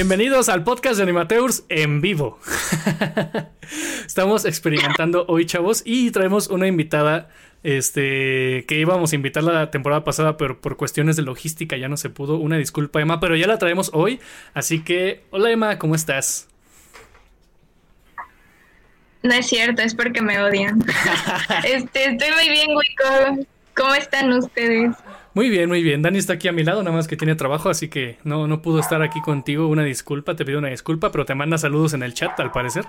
Bienvenidos al podcast de Animateurs en vivo. Estamos experimentando hoy, chavos, y traemos una invitada este, que íbamos a invitar la temporada pasada, pero por cuestiones de logística ya no se pudo. Una disculpa, Emma, pero ya la traemos hoy. Así que, hola Emma, ¿cómo estás? No es cierto, es porque me odian. este, estoy muy bien, Wico. ¿Cómo están ustedes? Muy bien, muy bien. Dani está aquí a mi lado, nada más que tiene trabajo, así que no, no pudo estar aquí contigo. Una disculpa, te pido una disculpa, pero te manda saludos en el chat, al parecer.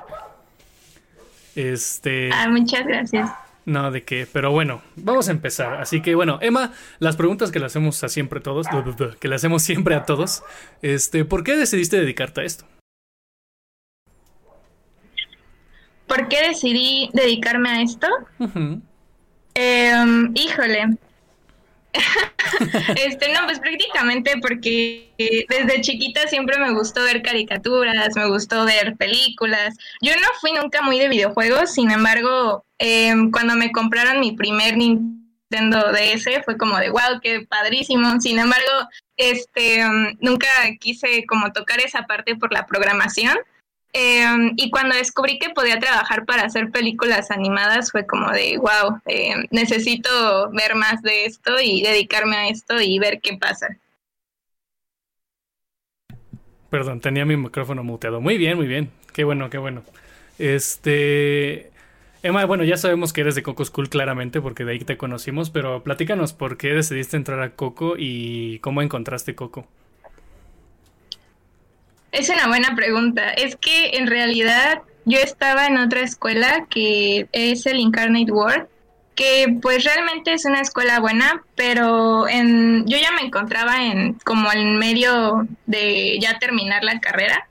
Este. Ah, muchas gracias. No, de qué, pero bueno, vamos a empezar. Así que bueno, Emma, las preguntas que le hacemos a siempre todos, que le hacemos siempre a todos, este, ¿por qué decidiste dedicarte a esto? ¿Por qué decidí dedicarme a esto? Em, híjole. este, no, pues prácticamente porque desde chiquita siempre me gustó ver caricaturas, me gustó ver películas. Yo no fui nunca muy de videojuegos, sin embargo, em, cuando me compraron mi primer Nintendo DS fue como de wow, qué padrísimo. Sin embargo, este, em, nunca quise como tocar esa parte por la programación. Em, y cuando descubrí que podía trabajar para hacer películas animadas fue como de, wow, em, necesito ver más de esto y dedicarme a esto y ver qué pasa. Perdón, tenía mi micrófono muteado. Muy bien, muy bien. Qué bueno, qué bueno. Este... Emma, bueno, ya sabemos que eres de Coco School claramente porque de ahí te conocimos, pero platícanos por qué decidiste entrar a Coco y cómo encontraste Coco. Es una buena pregunta. Es que en realidad yo estaba en otra escuela que es el Incarnate World, que pues realmente es una escuela buena, pero en, yo ya me encontraba en como en medio de ya terminar la carrera.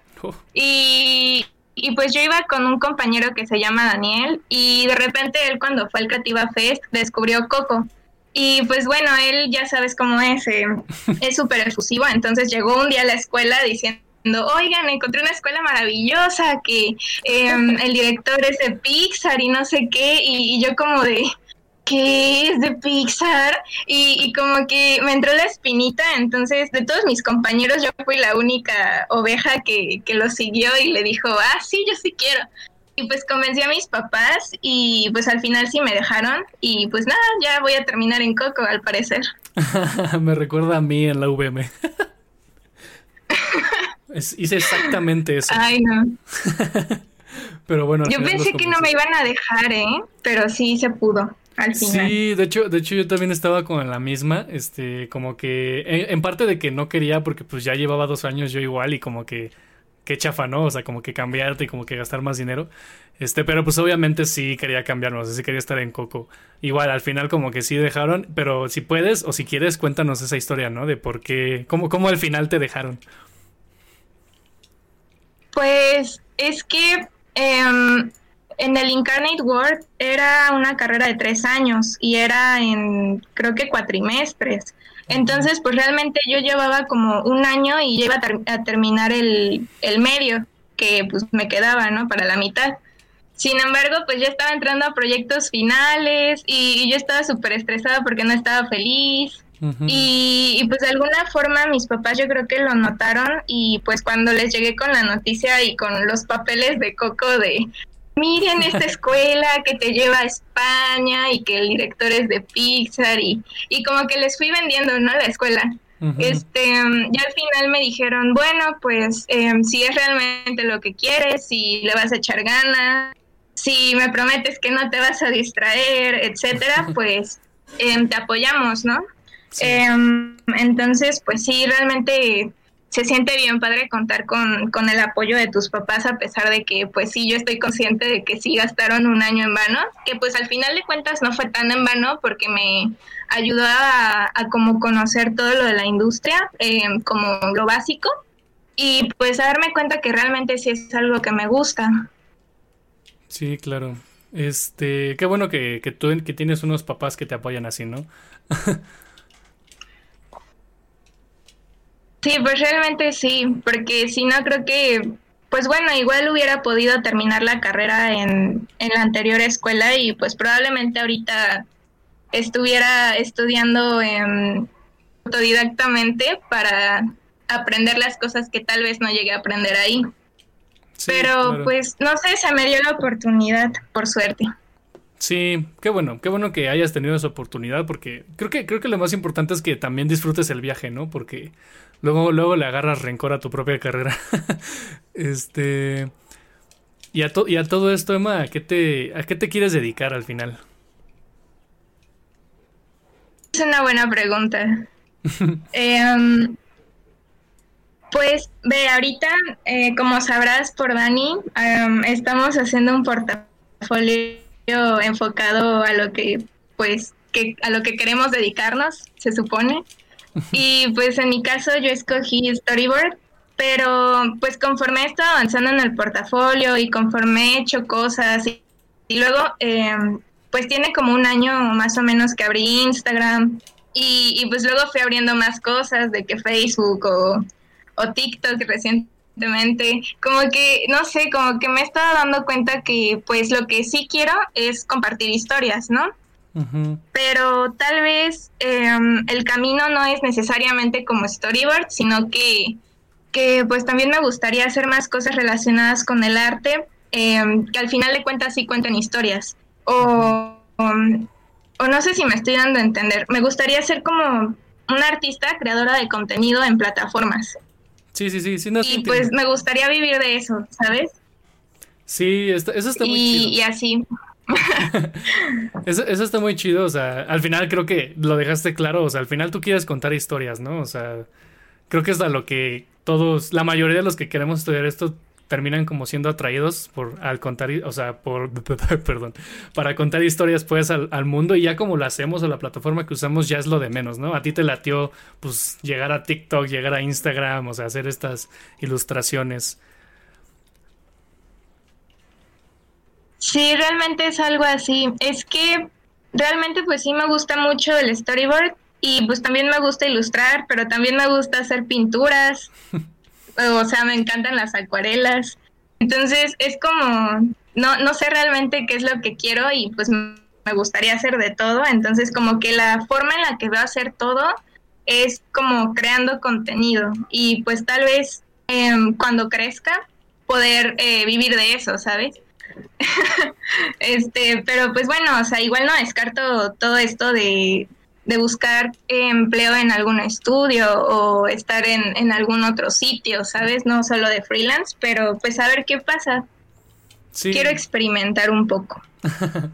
Y, y pues yo iba con un compañero que se llama Daniel y de repente él cuando fue al Creativa Fest descubrió Coco. Y pues bueno, él ya sabes cómo es, eh, es súper efusivo, entonces llegó un día a la escuela diciendo oigan, encontré una escuela maravillosa, que em, el director es de Pixar y no sé qué, y, yo como de, ¿qué es de Pixar? Y, como que me entró la espinita, entonces de todos mis compañeros yo fui la única oveja que, que lo siguió y le dijo, ah, sí, yo sí quiero. Y pues convencí a mis papás y pues al final sí me dejaron y pues nada, ya voy a terminar en Coco al parecer. me recuerda a mí en la VM. hice exactamente eso. Ay, no. Pero bueno. Yo pensé que no me iban a dejar, ¿eh? Pero sí se pudo. Al final. Sí, de hecho, de hecho yo también estaba con la misma, este, como que, en, parte de que no quería, porque pues ya llevaba dos años yo igual y como que, qué chafa, ¿no? O sea, como que cambiarte y como que gastar más dinero. Este, pero pues obviamente sí quería cambiarnos, sí quería estar en Coco. Igual, al final como que sí dejaron, pero si puedes o si quieres, cuéntanos esa historia, ¿no? De por qué, cómo, cómo al final te dejaron. Pues es que em, en el Incarnate World era una carrera de tres años y era en creo que cuatrimestres. Entonces, pues realmente yo llevaba como un año y ya iba a, terminar el, medio, que pues me quedaba, ¿no? Para la mitad. Sin embargo, pues ya estaba entrando a proyectos finales y yo estaba súper estresada porque no estaba feliz y, pues de alguna forma mis papás yo creo que lo notaron y pues cuando les llegué con la noticia y con los papeles de Coco de miren esta escuela que te lleva a España y que el director es de Pixar y, y como que les fui vendiendo, ¿no? La escuela. Este, ya al final me dijeron, bueno, pues em, si es realmente lo que quieres, si le vas a echar ganas, si me prometes que no te vas a distraer, etcétera, pues em, te apoyamos, ¿no? Em, entonces, pues sí, realmente se siente bien padre contar con, con, el apoyo de tus papás a pesar de que pues sí yo estoy consciente de que sí gastaron un año en vano, que pues al final de cuentas no fue tan en vano porque me ayudó a, como conocer todo lo de la industria, em, como lo básico, y pues a darme cuenta que realmente sí es algo que me gusta. Sí, claro. Este, qué bueno que, que tú que tienes unos papás que te apoyan así, ¿no? Sí, pues realmente sí, porque si no creo que, pues bueno, igual hubiera podido terminar la carrera en, en la anterior escuela y pues probablemente ahorita estuviera estudiando autodidactamente para aprender las cosas que tal vez no llegué a aprender ahí. Pero pues no sé, se me dio la oportunidad, por suerte. Sí, qué bueno, qué bueno que hayas tenido esa oportunidad porque creo que creo que lo más importante es que también disfrutes el viaje, ¿no? Porque luego luego le agarras rencor a tu propia carrera. este y a, y a todo esto, Emma, ¿a qué te a qué te quieres dedicar al final? Es una buena pregunta. Em, pues ve, ahorita, eh, como sabrás por Dani, em, estamos haciendo un portafolio enfocado a lo que, pues, que, a lo que queremos dedicarnos, se supone. Y pues en mi caso yo escogí Storyboard, pero pues conforme he estado avanzando en el portafolio y conforme he hecho cosas y, y luego em, pues tiene como un año más o menos que abrí Instagram y, pues luego fui abriendo más cosas de que Facebook o, o TikTok recientemente, como que, no sé, como que me estaba dando cuenta que pues lo que sí quiero es compartir historias, ¿no? Pero tal vez em, el camino no es necesariamente como storyboard, sino que, que pues también me gustaría hacer más cosas relacionadas con el arte, em, que al final de cuentas sí cuentan historias. O, o no sé si me estoy dando a entender, me gustaría ser como una artista creadora de contenido en plataformas. Sí, sí, sí, sí. y pues me gustaría vivir de eso, ¿sabes? Sí, eso está muy chido. Y así. eso, está muy chido, o sea, al final creo que lo dejaste claro, o sea, al final tú quieres contar historias, ¿no? O sea, creo que es a lo que todos, la mayoría de los que queremos estudiar esto terminan como siendo atraídos por al contar, o sea, por, perdón, para contar historias pues al, mundo y ya como lo hacemos o la plataforma que usamos ya es lo de menos, ¿no? A ti te latió pues llegar a TikTok, llegar a Instagram, o sea, hacer estas ilustraciones. Sí, realmente es algo así. Es que realmente pues sí me gusta mucho el storyboard y pues también me gusta ilustrar, pero también me gusta hacer pinturas. o sea, me encantan las acuarelas. Entonces es como, no, no sé realmente qué es lo que quiero y pues me gustaría hacer de todo. Entonces como que la forma en la que veo hacer todo es como creando contenido y pues tal vez em, cuando crezca poder eh, vivir de eso, ¿sabes? este, pero pues bueno, o sea, igual no descarto todo esto de, de buscar empleo en algún estudio o estar en, algún otro sitio, ¿sabes? No solo de freelance, pero pues a ver qué pasa. Quiero experimentar un poco.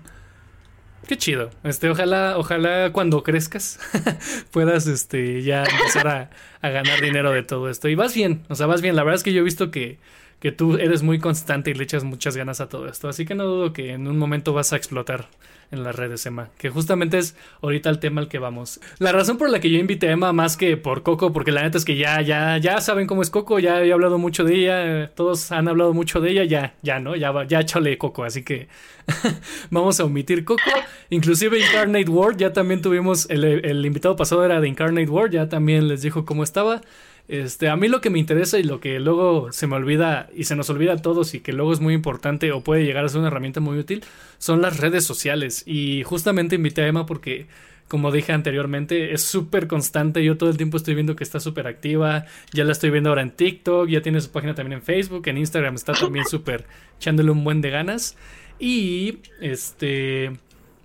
Qué chido. Este, ojalá, ojalá cuando crezcas puedas este ya empezar a, a, ganar dinero de todo esto. Y vas bien, o sea, vas bien. La verdad es que yo he visto que, que tú eres muy constante y le echas muchas ganas a todo esto. Así que no dudo que en un momento vas a explotar en las redes, Emma. Que justamente es ahorita el tema al que vamos. La razón por la que yo invité a Emma más que por Coco, porque la neta es que ya, ya, ya saben cómo es Coco, ya he hablado mucho de ella, todos han hablado mucho de ella, ya, ya, ¿no? Ya, ya échale Coco, así que vamos a omitir Coco. Inclusive Incarnate World, ya también tuvimos, el, el invitado pasado era de Incarnate World, ya también les dijo cómo estaba. Este, a mí lo que me interesa y lo que luego se me olvida y se nos olvida a todos y que luego es muy importante o puede llegar a ser una herramienta muy útil son las redes sociales. Y justamente invité a Emma porque, como dije anteriormente, es súper constante. Yo todo el tiempo estoy viendo que está súper activa. Ya la estoy viendo ahora en TikTok, ya tiene su página también en Facebook, en Instagram está también súper echándole un buen de ganas. Y este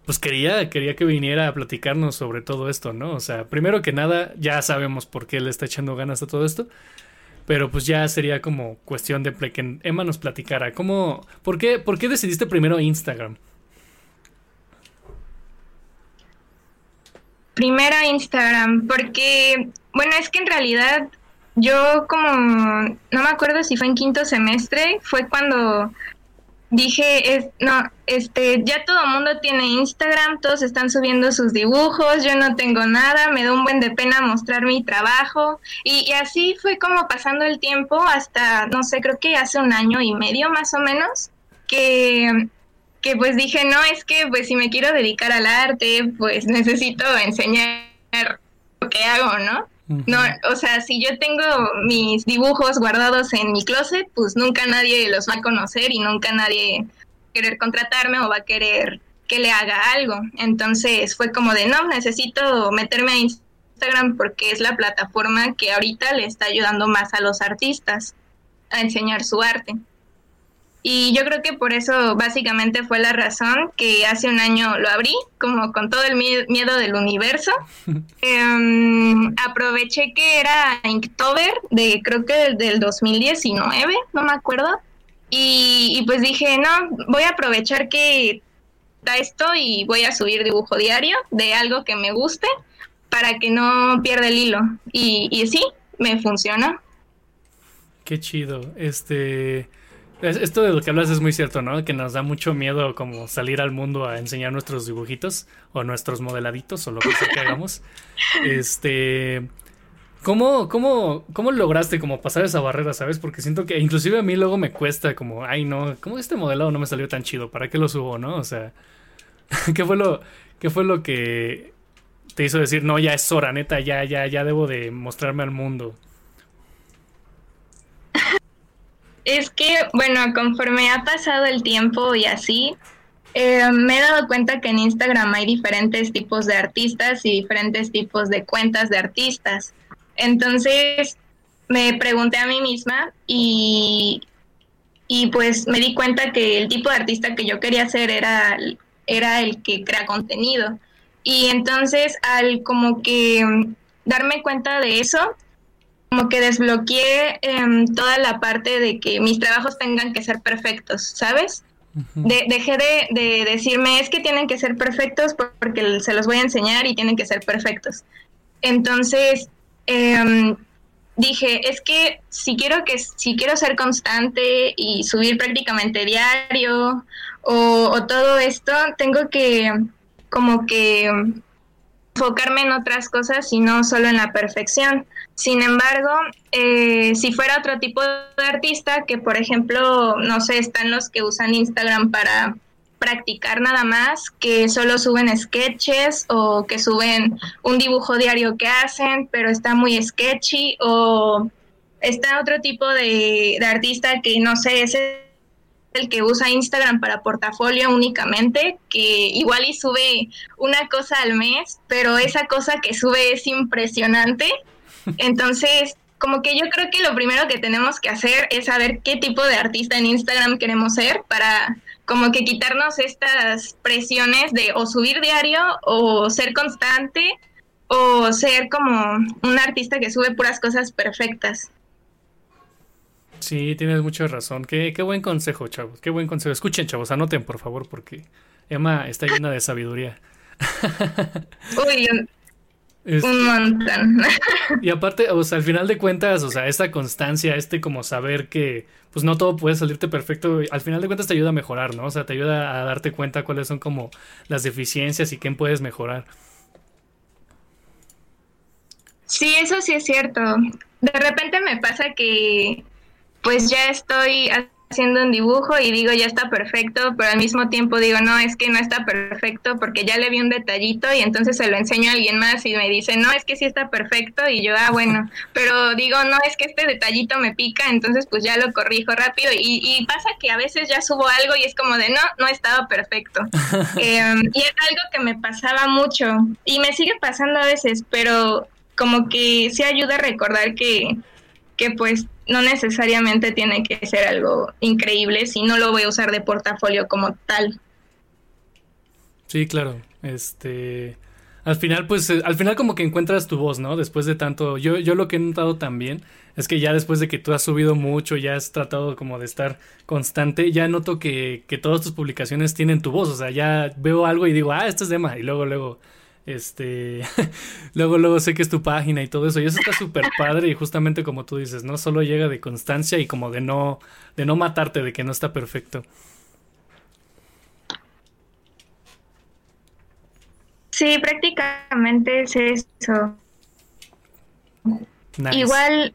pues quería, quería que viniera a platicarnos sobre todo esto, ¿no? O sea, primero que nada, ya sabemos por qué le está echando ganas a todo esto. Pero pues ya sería como cuestión de que Emma nos platicara. ¿Cómo, por, qué, ¿Por qué decidiste primero Instagram? Primero Instagram, porque, bueno, es que en realidad yo como, no me acuerdo si fue en quinto semestre, fue cuando dije, es, no, este, ya todo el mundo tiene Instagram, todos están subiendo sus dibujos, yo no tengo nada, me da un buen de pena mostrar mi trabajo. Y, y, así fue como pasando el tiempo hasta, no sé, creo que hace un año y medio más o menos, que, que pues dije, no, es que pues si me quiero dedicar al arte, pues necesito enseñar lo que hago, ¿no? No, o sea, si yo tengo mis dibujos guardados en mi closet, pues nunca nadie los va a conocer y nunca nadie querer contratarme o va a querer que le haga algo. Entonces fue como de, no, necesito meterme a Instagram porque es la plataforma que ahorita le está ayudando más a los artistas a enseñar su arte. Y yo creo que por eso básicamente fue la razón que hace un año lo abrí, como con todo el miedo del universo. Em, aproveché que era Inktober, de creo que del 2019, no me acuerdo. Y, y, pues dije, no, voy a aprovechar que está esto y voy a subir dibujo diario de algo que me guste para que no pierda el hilo. Y, y sí, me funciona. Qué chido. Este esto de lo que hablas es muy cierto, ¿no? Que nos da mucho miedo como salir al mundo a enseñar nuestros dibujitos o nuestros modeladitos o lo que sea que hagamos. Este... ¿Cómo, cómo, ¿Cómo lograste como pasar esa barrera, sabes? Porque siento que inclusive a mí luego me cuesta como, ay no, ¿cómo este modelado no me salió tan chido? ¿Para qué lo subo, no? O sea, ¿qué fue lo, qué fue lo que te hizo decir, no, ya es hora, neta, ya, ya, ya debo de mostrarme al mundo? Es que, bueno, conforme ha pasado el tiempo y así, eh, me he dado cuenta que en Instagram hay diferentes tipos de artistas y diferentes tipos de cuentas de artistas. Entonces, me pregunté a mí misma y, y pues me di cuenta que el tipo de artista que yo quería ser era, era el que crea contenido. Y entonces, al como que darme cuenta de eso, como que desbloqueé em, toda la parte de que mis trabajos tengan que ser perfectos, ¿sabes? dejé de, decirme, es que tienen que ser perfectos porque se los voy a enseñar y tienen que ser perfectos. Entonces, em, dije, es que si quiero que si quiero ser constante y subir prácticamente diario o, o todo esto, tengo que como que enfocarme en otras cosas y no solo en la perfección. Sin embargo, eh, si fuera otro tipo de artista, que por ejemplo, no sé, están los que usan Instagram para practicar nada más, que solo suben sketches o que suben un dibujo diario que hacen, pero está muy sketchy, o está otro tipo de, de artista que no sé, es el que usa Instagram para portafolio únicamente, que igual y sube una cosa al mes, pero esa cosa que sube es impresionante. Entonces, como que yo creo que lo primero que tenemos que hacer es saber qué tipo de artista en Instagram queremos ser para como que quitarnos estas presiones de o subir diario o ser constante o ser como un artista que sube puras cosas perfectas. Sí, tienes mucha razón. Qué, qué buen consejo, chavos. Qué buen consejo. Escuchen, chavos, anoten, por favor, porque Emma está llena de sabiduría. Uy, un montón. y aparte, o sea, al final de cuentas, o sea, esta constancia, este como saber que pues no todo puede salirte perfecto, al final de cuentas te ayuda a mejorar, ¿no? O sea, te ayuda a darte cuenta cuáles son como las deficiencias y qué puedes mejorar. Sí, eso sí es cierto. De repente me pasa que pues ya estoy haciendo un dibujo y digo ya está perfecto, pero al mismo tiempo digo no, es que no está perfecto porque ya le vi un detallito y entonces se lo enseño a alguien más y me dice no, es que sí está perfecto y yo, ah, bueno, pero digo no, es que este detallito me pica, entonces pues ya lo corrijo rápido y, pasa que a veces ya subo algo y es como de no, no estaba perfecto. Em, y es algo que me pasaba mucho y me sigue pasando a veces, pero como que sí ayuda a recordar que, que pues no necesariamente tiene que ser algo increíble si no lo voy a usar de portafolio como tal. Sí, claro. Este, al final, pues, eh, al final como que encuentras tu voz, ¿no? Después de tanto, yo, yo lo que he notado también es que ya después de que tú has subido mucho, ya has tratado como de estar constante, ya noto que, que todas tus publicaciones tienen tu voz, o sea, ya veo algo y digo, ah, esto es Dema, y luego, luego, este, luego, luego sé que es tu página y todo eso. Y eso está súper padre. Y justamente como tú dices, ¿no? Solo llega de constancia y como de no, de no matarte, de que no está perfecto. Sí, prácticamente es eso. Igual,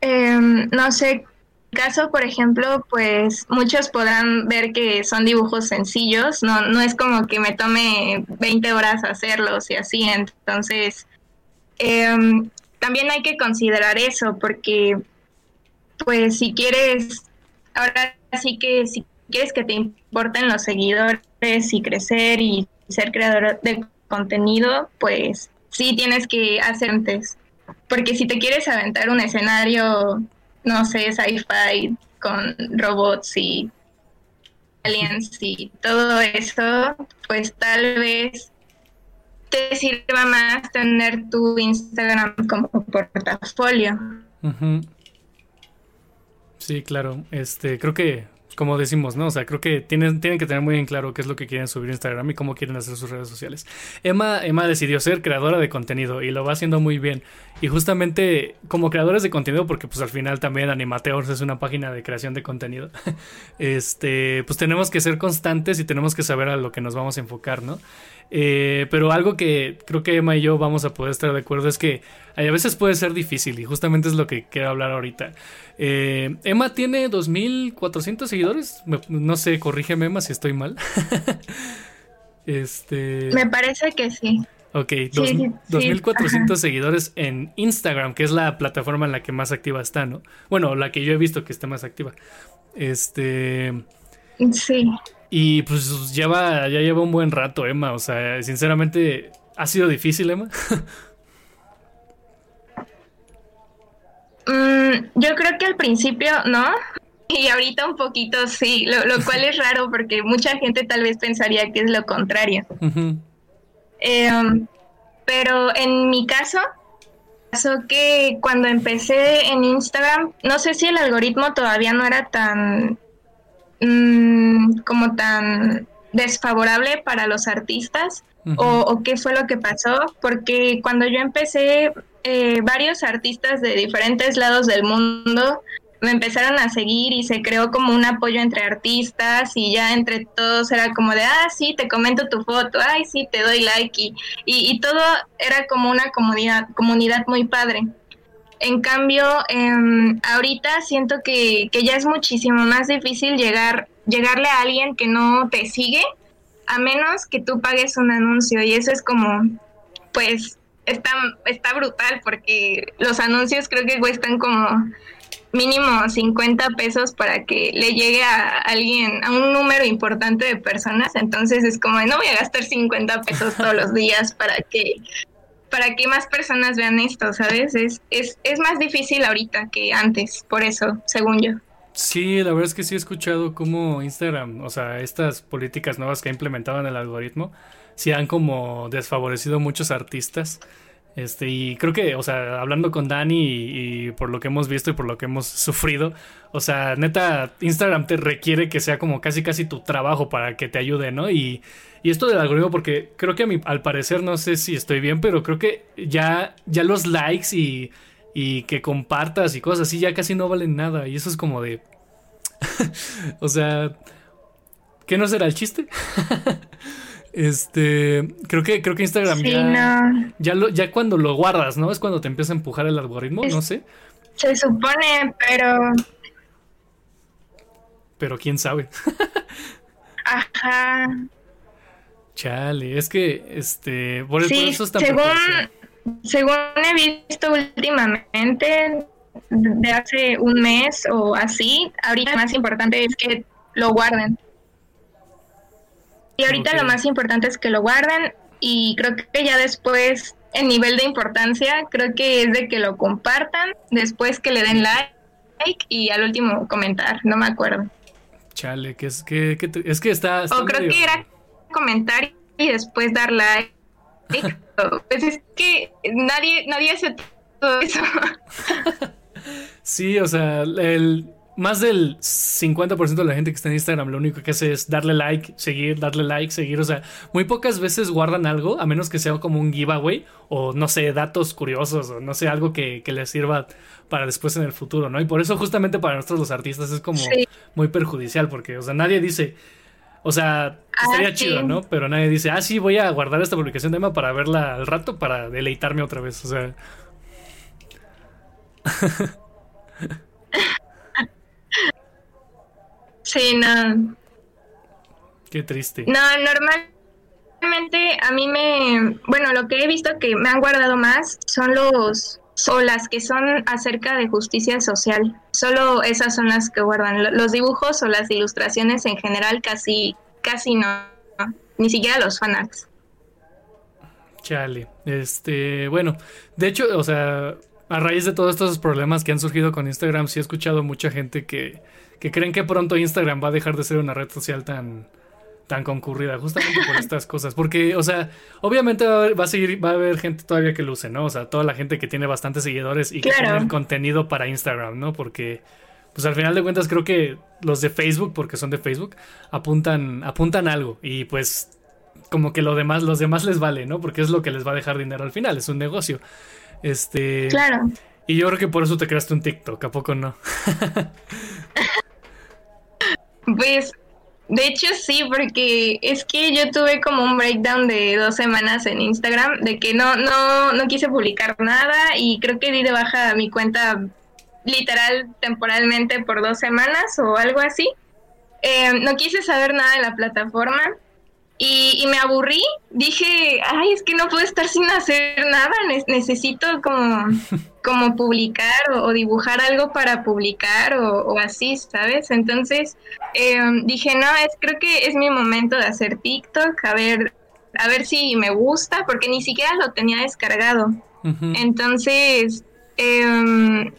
em, no sé caso, por ejemplo, pues muchos podrán ver que son dibujos sencillos, no, no es como que me tome 20 horas hacerlos y así, entonces em, también hay que considerar eso, porque pues si quieres, ahora sí que si quieres que te importen los seguidores y crecer y ser creador de contenido, pues sí tienes que hacer antes. Porque si te quieres aventar un escenario, no sé, sci-fi con robots y aliens y todo eso, pues tal vez te sirva más tener tu Instagram como portafolio. Sí, claro. Este, creo que como decimos, ¿no? O sea, creo que tienen, tienen que tener muy en claro qué es lo que quieren subir a Instagram y cómo quieren hacer sus redes sociales. Emma, Emma decidió ser creadora de contenido y lo va haciendo muy bien. Y justamente como creadores de contenido, porque pues al final también Animateors es una página de creación de contenido, este, pues tenemos que ser constantes y tenemos que saber a lo que nos vamos a enfocar, ¿no? Eh, pero algo que creo que Emma y yo vamos a poder estar de acuerdo es que a veces puede ser difícil y justamente es lo que quiero hablar ahorita. Eh, Emma tiene 2.400 seguidores. no sé, corrígeme Emma si estoy mal. este... Me parece que sí. Ok, 2.400 seguidores en Instagram, que es la plataforma en la que más activa está, ¿no? Bueno, la que yo he visto que está más activa. Este... Sí. Y pues lleva, ya lleva un buen rato, Emma. O sea, sinceramente, ¿ha sido difícil, Emma? Mm, yo creo que al principio no. Y ahorita un poquito sí, lo, cual es raro porque mucha gente tal vez pensaría que es lo contrario. Em, pero en mi caso, pasó que cuando empecé en Instagram, no sé si el algoritmo todavía no era tan Mm, como tan desfavorable para los artistas o, qué fue lo que pasó, porque cuando yo empecé, eh, varios artistas de diferentes lados del mundo me empezaron a seguir y se creó como un apoyo entre artistas y ya entre todos era como de, ah, sí, te comento tu foto, ay, sí, te doy like y, y, todo era como una comunidad, comunidad muy padre. En cambio, em, ahorita siento que, que, ya es muchísimo más difícil llegar, llegarle a alguien que no te sigue, a menos que tú pagues un anuncio. Y eso es como, pues, está, está brutal porque los anuncios creo que cuestan como mínimo 50 pesos para que le llegue a alguien, a un número importante de personas. Entonces es como, no voy a gastar 50 pesos todos los días para que para que más personas vean esto, ¿sabes? Es, es, es más difícil ahorita que antes, por eso, según yo. Sí, la verdad es que sí he escuchado cómo Instagram, o sea, estas políticas nuevas que ha implementado en el algoritmo, sí han como desfavorecido muchos artistas. Este, y creo que, o sea, hablando con Dani y, por lo que hemos visto y por lo que hemos sufrido, o sea, neta, Instagram te requiere que sea como casi casi tu trabajo para que te ayude, ¿no? Y, y esto del algoritmo, porque creo que a mi, al parecer, no sé si estoy bien, pero creo que ya, ya los likes y, y que compartas y cosas así ya casi no valen nada. Y eso es como de... o sea, ¿qué no será el chiste? Este, creo que creo que Instagram ya ya, lo, ya cuando lo guardas, ¿no? Es cuando te empieza a empujar el algoritmo, no sé. Se supone, pero pero quién sabe. Ajá. Chale, es que este, por, eso está según, según he visto últimamente de hace un mes o así, ahorita lo más importante es que lo guarden. Y ahorita lo más importante es que lo guarden y creo que ya después el nivel de importancia creo que es de que lo compartan, después que le den like y al último comentar, no me acuerdo. Chale, que es que, es que está, O creo que era comentar y después dar like. pues es que nadie nadie hace todo eso. sí, o sea, el más del 50% de la gente que está en Instagram lo único que hace es darle like, seguir, darle like, seguir. O sea, muy pocas veces guardan algo, a menos que sea como un giveaway o no sé, datos curiosos o no sé, algo que, les sirva para después en el futuro, ¿no? Y por eso justamente para nosotros los artistas es como muy perjudicial porque, o sea, nadie dice... O sea, estaría ah, chido, ¿no? Pero nadie dice, ah, sí, voy a guardar esta publicación de Emma para verla al rato, para deleitarme otra vez. O sea. Sí, no. Qué triste. No, normalmente a mí me, bueno, lo que he visto que me han guardado más son los o las que son acerca de justicia social. Solo esas son las que guardan. Los dibujos o las ilustraciones en general casi, casi no. Ni siquiera los fanarts. Chale. Este, bueno, de hecho, o sea, a raíz de todos estos problemas que han surgido con Instagram, sí he escuchado mucha gente que, que creen que pronto Instagram va a dejar de ser una red social tan, tan concurrida, justamente por estas cosas. Porque, o sea, obviamente va a, seguir, va a haber gente todavía que lo use, ¿no? O sea, toda la gente que tiene bastantes seguidores y que tiene contenido para Instagram, ¿no? Porque, pues al final de cuentas creo que los de Facebook, porque son de Facebook, apuntan, apuntan algo. Y pues como que lo demás, los demás les vale, ¿no? Porque es lo que les va a dejar dinero al final, es un negocio. Este. Claro. Y yo creo que por eso te creaste un TikTok, ¿a poco no? pues, de hecho sí, porque es que yo tuve como un breakdown de dos semanas en Instagram, de que no, no, no quise publicar nada y creo que di de baja mi cuenta literal temporalmente por dos semanas o algo así. Eh, no quise saber nada de la plataforma y, me aburrí, dije, ay, es que no puedo estar sin hacer nada, necesito como, como publicar o, dibujar algo para publicar o, así, ¿sabes? Entonces em, dije, no, es, creo que es mi momento de hacer TikTok, a ver, a ver si me gusta, porque ni siquiera lo tenía descargado. Entonces, eh,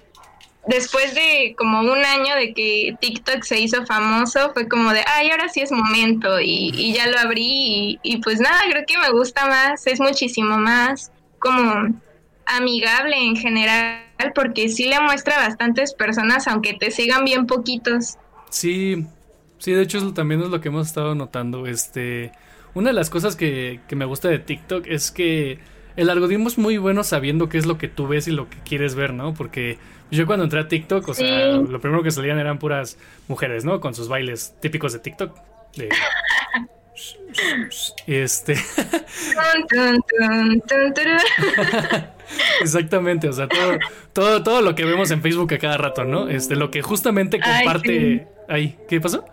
después de como un año de que TikTok se hizo famoso, fue como de, ay, ahora sí es momento y, ya lo abrí y, pues nada, creo que me gusta más, es muchísimo más como amigable en general porque sí le muestra a bastantes personas aunque te sigan bien poquitos. Sí, sí, de hecho eso también es lo que hemos estado notando. Este, una de las cosas que, que me gusta de TikTok es que el algoritmo es muy bueno sabiendo qué es lo que tú ves y lo que quieres ver, ¿no? Porque yo cuando entré a TikTok, o sea, lo primero que salían eran puras mujeres, ¿no? Con sus bailes típicos de TikTok. este. Exactamente, o sea, todo, todo, todo lo que vemos en Facebook a cada rato, ¿no? Este, lo que justamente comparte. Ahí, ¿qué pasó?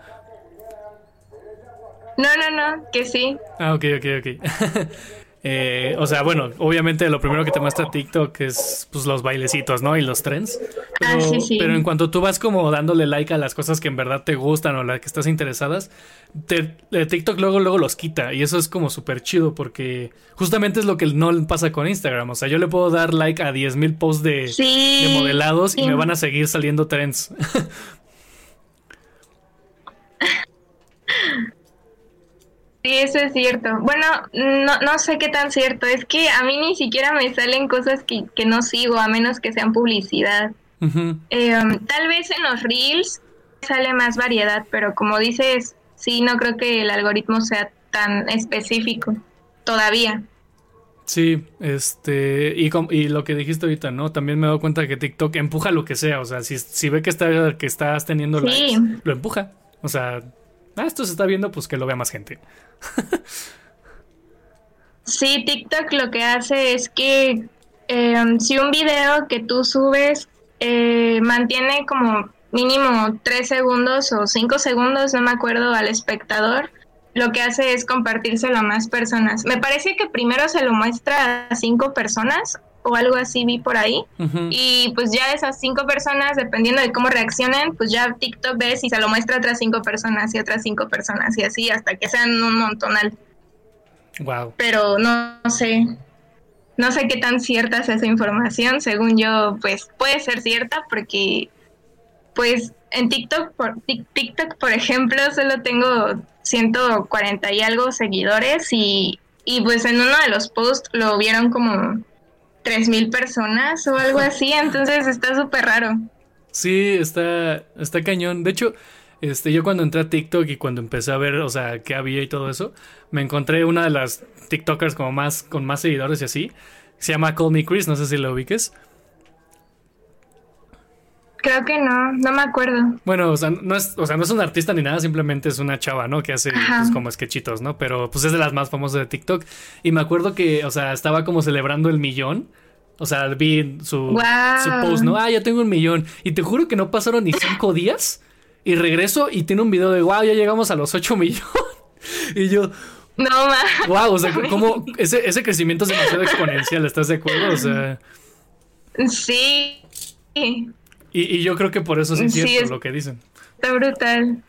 No, no, no, que sí. Ah, ok, ok, ok. Eh, o sea, bueno, obviamente lo primero que te muestra TikTok es pues los bailecitos, ¿no? Y los trends. Ah, pero, pero en cuanto tú vas como dándole like a las cosas que en verdad te gustan o las que estás interesadas, te, eh, TikTok luego luego los quita y eso es como súper chido porque justamente es lo que no pasa con Instagram. O sea, yo le puedo dar like a 10.000 posts de, de modelados y me van a seguir saliendo trends. Sí, eso es cierto. Bueno, no, no sé qué tan cierto. Es que a mí ni siquiera me salen cosas que, no sigo, a menos que sean publicidad. Eh, um, tal vez en los reels sale más variedad, pero como dices, sí, no creo que el algoritmo sea tan específico todavía. Sí, este, y, y lo que dijiste ahorita, ¿no? También me he dado cuenta que TikTok empuja lo que sea, o sea, si, si ve que, está, que estás teniendo likes, lo empuja. O sea, ah, esto se está viendo, pues que lo vea más gente. sí, TikTok lo que hace es que em, si un video que tú subes eh, mantiene como mínimo 3 segundos o 5 segundos, no me acuerdo, al espectador, lo que hace es compartírselo a más personas. Me parece que primero se lo muestra a 5 personas o algo así vi por ahí. Y pues ya esas cinco personas, dependiendo de cómo reaccionen, pues ya TikTok ves y se lo muestra a otras cinco personas y otras cinco personas y así hasta que sean un montonal. Wow. Pero no, sé. No sé qué tan cierta es esa información. Según yo, pues puede ser cierta porque pues en TikTok, por, TikTok, por ejemplo, solo tengo 140 y algo seguidores y, y pues en uno de los posts lo vieron como tres mil personas o algo así, entonces está súper raro. Sí, está, está cañón. De hecho, este, yo cuando entré a TikTok y cuando empecé a ver, o sea, qué había y todo eso, me encontré una de las TikTokers como más, con más seguidores y así. Se llama Call Me Chris, no sé si lo ubiques. Creo que no, no me acuerdo. Bueno, o sea, no es, o sea, no es un artista ni nada, simplemente es una chava, ¿no? Que hace pues, como sketchitos, ¿no? Pero pues es de las más famosas de TikTok. Y me acuerdo que, o sea, estaba como celebrando el millón. O sea, vi su, su post, ¿no? Ah, ya tengo un millón. Y te juro que no pasaron ni cinco días. Y regreso y tiene un video de, wow, ya llegamos a los ocho millones. y yo, no, ma. Wow, o sea, como ese, ese crecimiento es demasiado exponencial, ¿estás de acuerdo? O sea. Sí. Y, yo creo que por eso sí es cierto lo que dicen. Está brutal.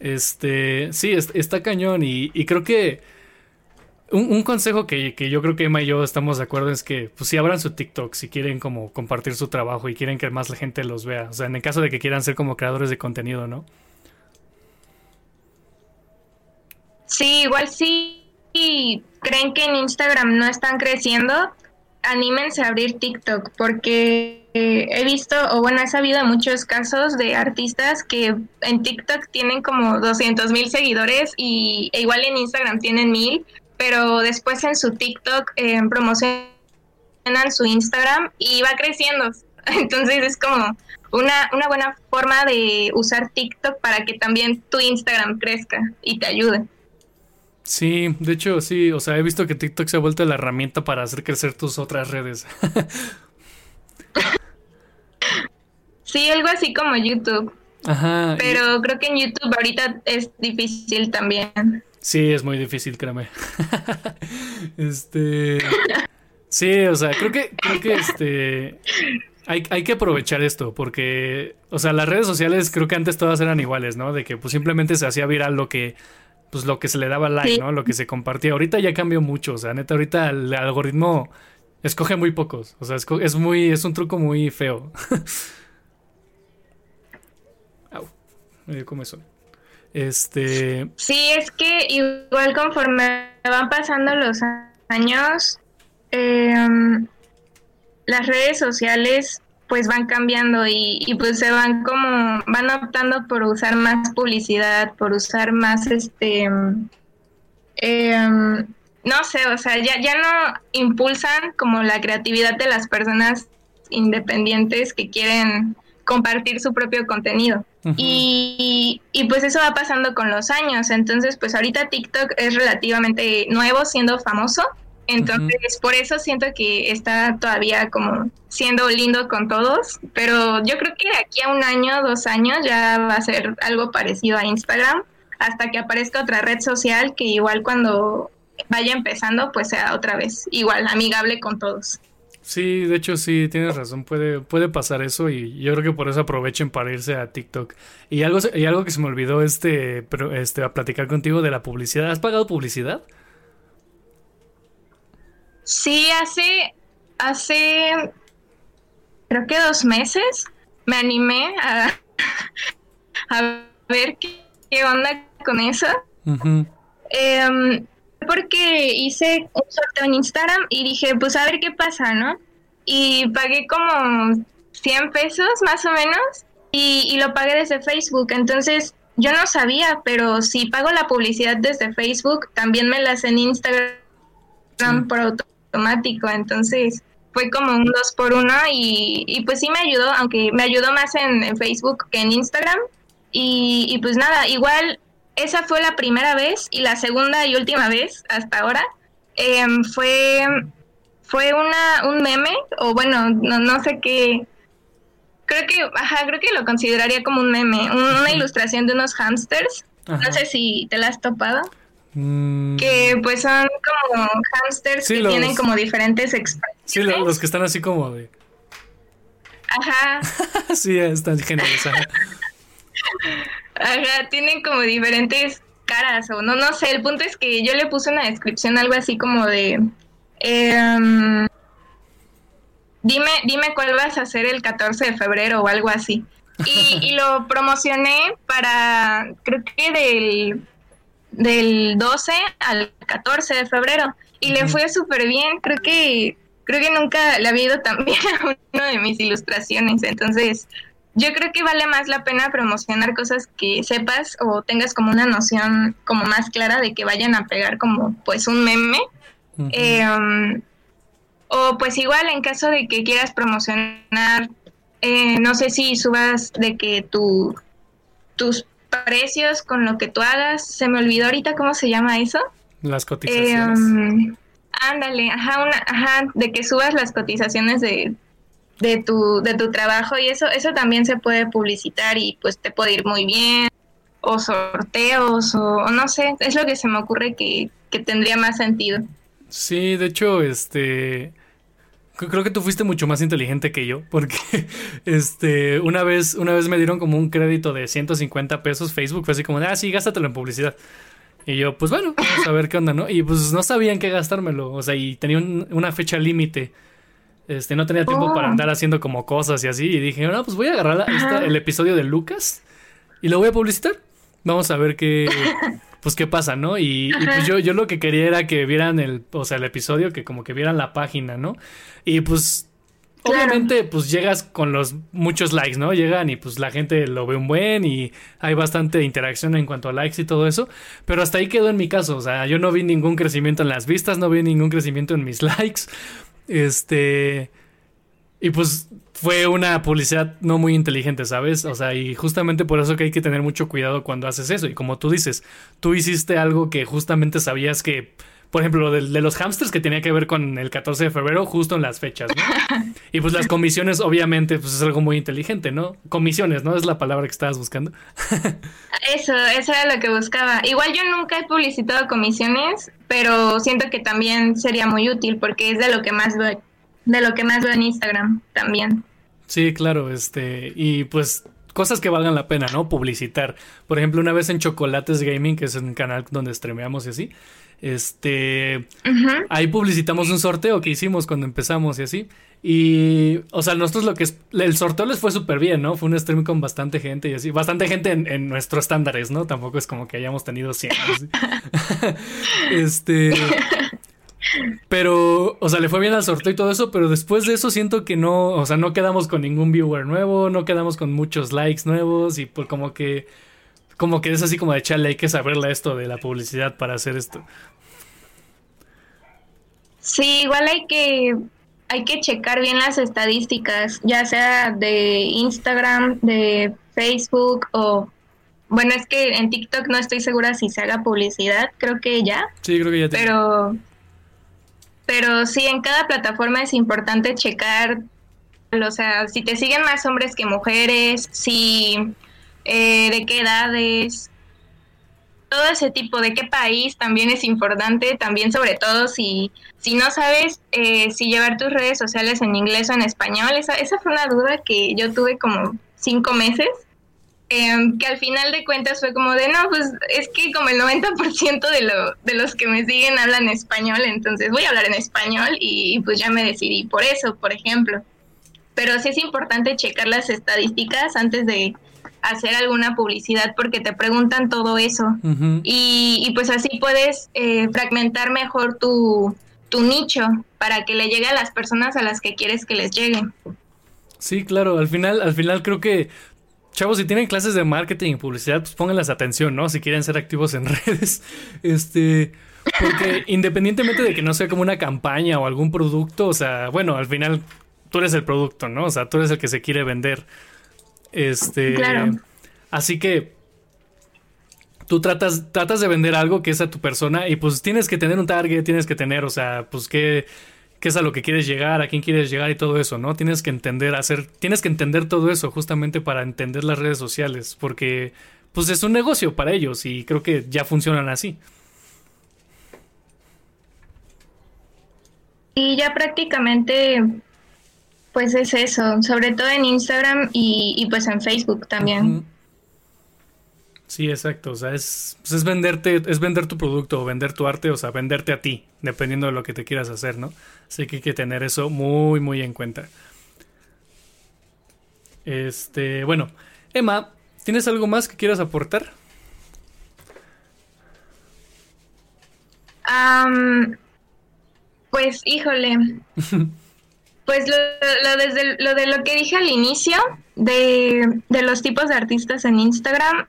Este, sí, está cañón y, creo que un, consejo que, que, yo creo que Emma y yo estamos de acuerdo es que, pues, si abran su TikTok, si quieren como compartir su trabajo y quieren que más la gente los vea. O sea, en el caso de que quieran ser como creadores de contenido, ¿no? Sí, igual sí. Y creen que en Instagram no están creciendo, anímense a abrir TikTok, porque he visto, o bueno, he sabido muchos casos de artistas que en TikTok tienen como 200 mil seguidores y e igual en Instagram tienen mil, pero después en su TikTok eh, promocionan su Instagram y va creciendo. Entonces es como una, una buena forma de usar TikTok para que también tu Instagram crezca y te ayude. Sí, de hecho sí, o sea, he visto que TikTok se ha vuelto la herramienta para hacer crecer tus otras redes. sí, algo así como YouTube. Ajá. Pero creo que en YouTube ahorita es difícil también. Sí, es muy difícil, créeme. este. Sí, o sea, creo que, creo que este. Hay, hay, que aprovechar esto, porque, o sea, las redes sociales creo que antes todas eran iguales, ¿no? De que pues simplemente se hacía viral lo que pues lo que se le daba like, ¿no? Lo que se compartía. Ahorita ya cambió mucho, o sea, neta, ahorita el algoritmo escoge muy pocos, o sea, es, muy, es un truco muy feo. Au, me dio como eso. Este. Sí, es que igual conforme van pasando los años, em, las redes sociales pues van cambiando y, pues se van como, van optando por usar más publicidad, por usar más este, em, no sé, o sea, ya, ya no impulsan como la creatividad de las personas independientes que quieren compartir su propio contenido. y, y, pues eso va pasando con los años. Entonces, pues ahorita TikTok es relativamente nuevo siendo famoso. Entonces, por eso siento que está todavía como siendo lindo con todos, pero yo creo que de aquí a un año, dos años ya va a ser algo parecido a Instagram, hasta que aparezca otra red social que igual cuando vaya empezando, pues sea otra vez igual amigable con todos. Sí, de hecho sí, tienes razón, puede, puede pasar eso y yo creo que por eso aprovechen para irse a TikTok. Y algo, y algo que se me olvidó este, pero, este, a platicar contigo de la publicidad. ¿Has pagado publicidad? Sí, hace, hace, creo que dos meses me animé a, a ver qué, onda con eso. Em, porque hice un sorteo en Instagram y dije, pues a ver qué pasa, ¿no? Y pagué como 100 pesos más o menos y, y lo pagué desde Facebook. Entonces yo no sabía, pero si pago la publicidad desde Facebook, también me la hacen en Instagram por auto automático, entonces fue como un dos por uno y, pues sí me ayudó, aunque me ayudó más en, Facebook que en Instagram. Y, pues nada, igual esa fue la primera vez y la segunda y última vez hasta ahora. Em, fue fue una un meme o bueno no, no sé qué. Creo que ajá creo que lo consideraría como un meme una ilustración de unos hamsters no sé si te la has topado Mm. Que pues son como hamsters que tienen como diferentes expresiones. Sí, los, que están así como de. Ajá. sí, están geniales. Ajá. tienen como diferentes caras o no, no sé. El punto es que yo le puse una descripción algo así como de. Em, dime, dime cuál vas a hacer el 14 de febrero o algo así. Y, y lo promocioné para, creo que del del 12 al 14 de febrero y le fue súper bien. Creo que creo que nunca le había ido tan bien a una de mis ilustraciones. Entonces, yo creo que vale más la pena promocionar cosas que sepas o tengas como una noción como más clara de que vayan a pegar como pues un meme. Em, o pues igual en caso de que quieras promocionar, eh, no sé si subas de que tu, tus precios con lo que tú hagas. Se me olvidó ahorita cómo se llama eso. Las cotizaciones. Em, ándale, ajá, una, ajá, de que subas las cotizaciones de, de, tu, de tu trabajo y eso, eso también se puede publicitar y pues te puede ir muy bien. O sorteos, o, no sé, es lo que se me ocurre que, que tendría más sentido. Sí, de hecho, este Creo que tú fuiste mucho más inteligente que yo, porque este, una vez, una vez me dieron como un crédito de 150 pesos Facebook, fue así como, ah, sí, gástatelo en publicidad. Y yo, pues bueno, vamos a ver qué onda, ¿no? Y pues no sabían qué gastármelo, o sea, y tenía una fecha límite. Este, no tenía tiempo para oh. andar haciendo como cosas y así. Y dije, no, pues voy a agarrar el episodio de Lucas y lo voy a publicitar. Vamos a ver qué, pues qué pasa, ¿no? Y, pues yo, yo lo que quería era que vieran el, o sea, el episodio, que como que vieran la página, ¿no? Y pues Obviamente, pues llegas con los muchos likes, ¿no? Llegan y pues la gente lo ve un buen y hay bastante interacción en cuanto a likes y todo eso. Pero hasta ahí quedó en mi caso. O sea, yo no vi ningún crecimiento en las vistas, no vi ningún crecimiento en mis likes. Este. Y pues fue una publicidad no muy inteligente, ¿sabes? O sea, y justamente por eso que hay que tener mucho cuidado cuando haces eso. Y como tú dices, tú hiciste algo que justamente sabías que por ejemplo, lo de, los hamsters que tenía que ver con el 14 de febrero, justo en las fechas, ¿no? Y pues las comisiones, obviamente, pues es algo muy inteligente, ¿no? Comisiones, ¿no? Es la palabra que estabas buscando. eso, eso era lo que buscaba. Igual yo nunca he publicitado comisiones, pero siento que también sería muy útil porque es de lo que más de lo que más veo en Instagram también. Sí, claro, este, y pues cosas que valgan la pena, ¿no? Publicitar. Por ejemplo, una vez en Chocolates Gaming, que es un canal donde streameamos y así, este, ahí publicitamos un sorteo que hicimos cuando empezamos y así. Y, o sea, nosotros lo que es, el sorteo les fue súper bien, ¿no? Fue un stream con bastante gente y así, bastante gente en, nuestros estándares, ¿no? Tampoco es como que hayamos tenido 100. este, pero, o sea, le fue bien al sorteo y todo eso, pero después de eso siento que no, o sea, no quedamos con ningún viewer nuevo, no quedamos con muchos likes nuevos y pues como que, como que es así como de chale, hay que saberle esto de la publicidad para hacer esto. Sí, igual hay que, hay que checar bien las estadísticas, ya sea de Instagram, de Facebook o bueno, es que en TikTok no estoy segura si se haga publicidad, creo que ya. Sí, creo que ya. Pero pero sí, en cada plataforma es importante checar, o sea, si te siguen más hombres que mujeres, si eh, de qué edades, todo ese tipo, de qué país también es importante, también sobre todo si, si no sabes eh, si llevar tus redes sociales en inglés o en español, esa, esa fue una duda que yo tuve como cinco meses Em, que al final de cuentas fue como de, no, pues es que como el 90% de, lo, de los que me siguen hablan español, entonces voy a hablar en español y, pues ya me decidí por eso, por ejemplo. Pero sí es importante checar las estadísticas antes de hacer alguna publicidad porque te preguntan todo eso y, y, pues así puedes eh, fragmentar mejor tu, tu nicho para que le llegue a las personas a las que quieres que les llegue. Sí, claro, al final, al final creo que Chavos, si tienen clases de marketing y publicidad, pues pónganlas atención, ¿no? Si quieren ser activos en redes. Este. Porque independientemente de que no sea como una campaña o algún producto, o sea, bueno, al final tú eres el producto, ¿no? O sea, tú eres el que se quiere vender. Este. Claro. Así que. Tú tratas, tratas de vender algo que es a tu persona y pues tienes que tener un target, tienes que tener, o sea, pues que qué es a lo que quieres llegar, a quién quieres llegar y todo eso, ¿no? Tienes que entender, hacer, tienes que entender todo eso justamente para entender las redes sociales, porque pues es un negocio para ellos y creo que ya funcionan así. Y ya prácticamente, pues es eso, sobre todo en Instagram y, pues en Facebook también. Sí, exacto. O sea, es, pues es venderte, es vender tu producto o vender tu arte, o sea, venderte a ti, dependiendo de lo que te quieras hacer, ¿no? Así que hay que tener eso muy, muy en cuenta. Este, bueno, Emma, ¿tienes algo más que quieras aportar? pues, híjole. pues lo, desde, lo de lo que dije al inicio, de, de los tipos de artistas en Instagram,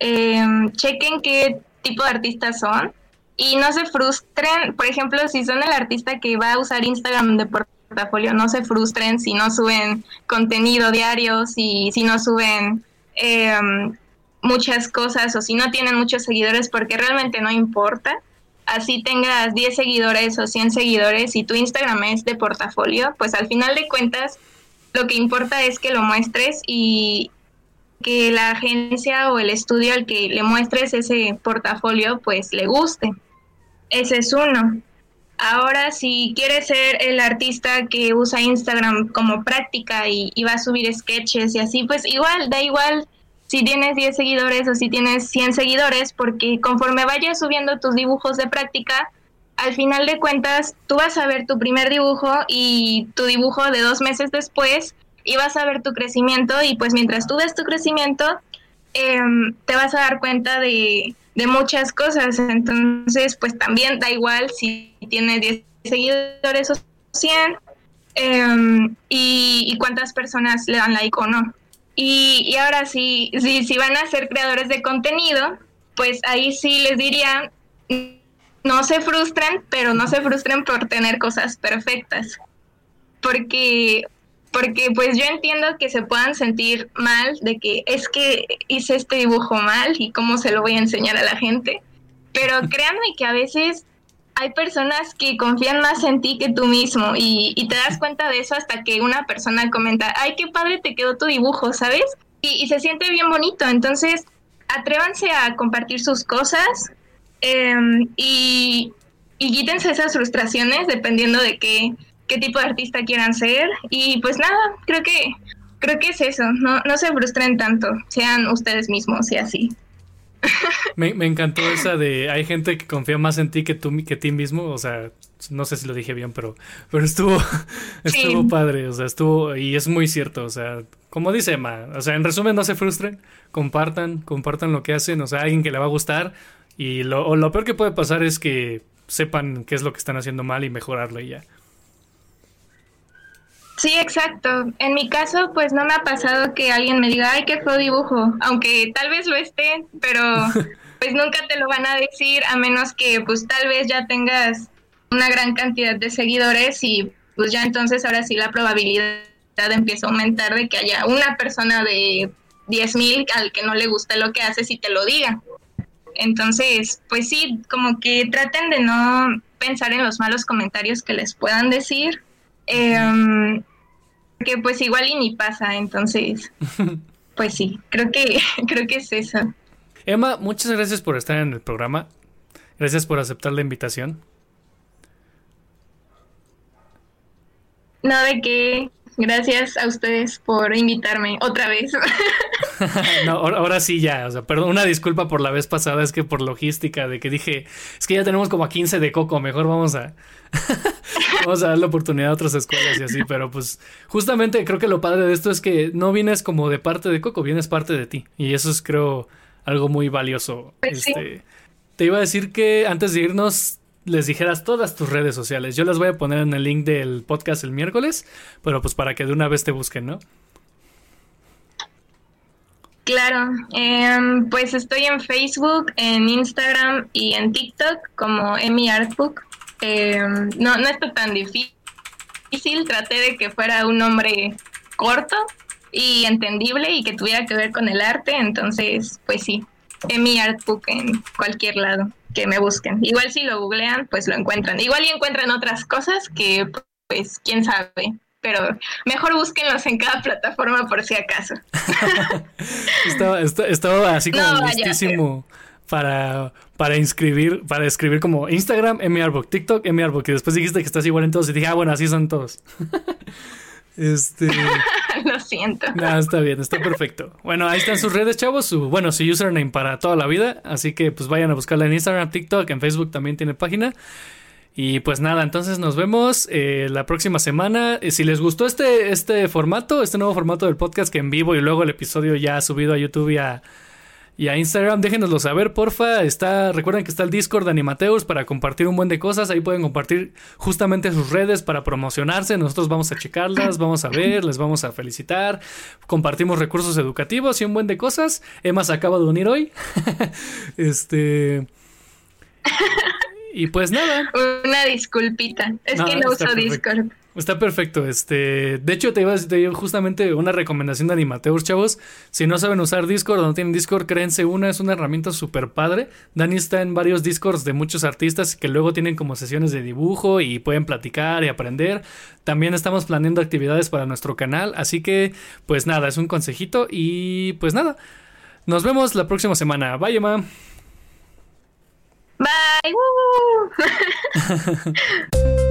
eh, chequen qué tipo de artistas son y no se frustren, por ejemplo, si son el artista que va a usar Instagram de portafolio, no se frustren si no suben contenido diario, si, si no suben em, muchas cosas o si no tienen muchos seguidores, porque realmente no importa. Así tengas 10 seguidores o 100 seguidores y tu Instagram es de portafolio, pues al final de cuentas lo que importa es que lo muestres y, que la agencia o el estudio al que le muestres ese portafolio pues le guste. Ese es uno. Ahora, si quieres ser el artista que usa Instagram como práctica y, va a subir sketches y así, pues igual, da igual si tienes 10 seguidores o si tienes 100 seguidores, porque conforme vayas subiendo tus dibujos de práctica, al final de cuentas tú vas a ver tu primer dibujo y tu dibujo de dos meses después y vas a ver tu crecimiento y pues mientras tú ves tu crecimiento em, te vas a dar cuenta de, muchas cosas. Entonces pues también da igual si tienes 10 seguidores o 100 em, y, y cuántas personas le dan like o no. Y, ahora sí, sí, si van a ser creadores de contenido, pues ahí sí les diría, no se frustren, pero no se frustren por tener cosas perfectas. Porque, porque pues yo entiendo que se puedan sentir mal de que es que hice este dibujo mal y cómo se lo voy a enseñar a la gente. Pero créanme que a veces hay personas que confían más en ti que tú mismo y, te das cuenta de eso hasta que una persona comenta, ay, qué padre te quedó tu dibujo, ¿sabes? Y, se siente bien bonito. Entonces, atrévanse a compartir sus cosas em, y, y quítense esas frustraciones dependiendo de qué, qué tipo de artista quieran ser. Y pues nada, creo que, creo que es eso, no, no se frustren tanto, sean ustedes mismos y así. Me, encantó esa de hay gente que confía más en ti que tú que ti mismo, o sea, no sé si lo dije bien, pero pero estuvo estuvo padre, o sea, estuvo y es muy cierto, o sea, como dice Emma, o sea, en resumen no se frustren, compartan, compartan lo que hacen, o sea, alguien que le va a gustar. Y lo, lo peor que puede pasar es que sepan qué es lo que están haciendo mal y mejorarlo y ya. Sí, exacto. En mi caso, pues no me ha pasado que alguien me diga, ay, qué feo dibujo, aunque tal vez lo esté, pero pues nunca te lo van a decir a menos que pues tal vez ya tengas una gran cantidad de seguidores y pues ya entonces ahora sí la probabilidad empieza a aumentar de que haya una persona de 10.000 al que no le guste lo que haces y te lo diga. Entonces, pues sí, como que traten de no pensar en los malos comentarios que les puedan decir eh, que pues igual y ni pasa, entonces, pues sí, creo que, creo que es eso. Emma, muchas gracias por estar en el programa. Gracias por aceptar la invitación. No, de qué. Gracias a ustedes por invitarme otra vez. no, ahora, sí ya, o sea, perdón, una disculpa por la vez pasada, es que por logística, de que dije, es que ya tenemos como a 15 de coco, mejor vamos a, vamos a dar la oportunidad a otras escuelas y así, pero pues justamente creo que lo padre de esto es que no vienes como de parte de coco, vienes parte de ti, y eso es creo algo muy valioso. Pues este, Te iba a decir que antes de irnos, les dijeras todas tus redes sociales. Yo las voy a poner en el link del podcast el miércoles, pero pues para que de una vez te busquen, ¿no? Claro, em, pues estoy en Facebook, en Instagram y en TikTok como Emi Artbook. Em, no, no está tan difícil, traté de que fuera un nombre corto y entendible y que tuviera que ver con el arte, entonces pues sí, Emi Artbook en cualquier lado que me busquen. Igual si lo googlean, pues lo encuentran. Igual y encuentran otras cosas que, pues, quién sabe. Pero mejor búsquenlos en cada plataforma por si acaso. estaba, así como listísimo para, para inscribir, para escribir como Instagram, MRBook, TikTok, MRBook. Y después dijiste que estás igual en todos. Y dije, ah, bueno, así son todos. Este. Lo siento. No, está bien, está perfecto. Bueno, ahí están sus redes, chavos. Su, bueno, su username para toda la vida. Así que pues vayan a buscarla en Instagram, TikTok, en Facebook también tiene página. Y pues nada, entonces nos vemos eh, la próxima semana. Si les gustó este, este formato, este nuevo formato del podcast que en vivo y luego el episodio ya subido a YouTube y a, y a Instagram. Déjenoslo saber, porfa. Está, recuerden que está el Discord de Animateus para compartir un buen de cosas. Ahí pueden compartir justamente sus redes para promocionarse. Nosotros vamos a checarlas, vamos a ver, les vamos a felicitar. Compartimos recursos educativos y un buen de cosas. Emma se acaba de unir hoy. este. Y pues nada. Una disculpita. Es que no uso Discord. Está perfecto. Este, de hecho, te iba a decir justamente una recomendación de Animateurs, chavos. Si no saben usar Discord o no tienen Discord, créense una, es una herramienta súper padre. Dani está en varios Discords de muchos artistas que luego tienen como sesiones de dibujo y pueden platicar y aprender. También estamos planeando actividades para nuestro canal, así que, pues nada, es un consejito y pues nada. Nos vemos la próxima semana. Bye, Emma. Bye.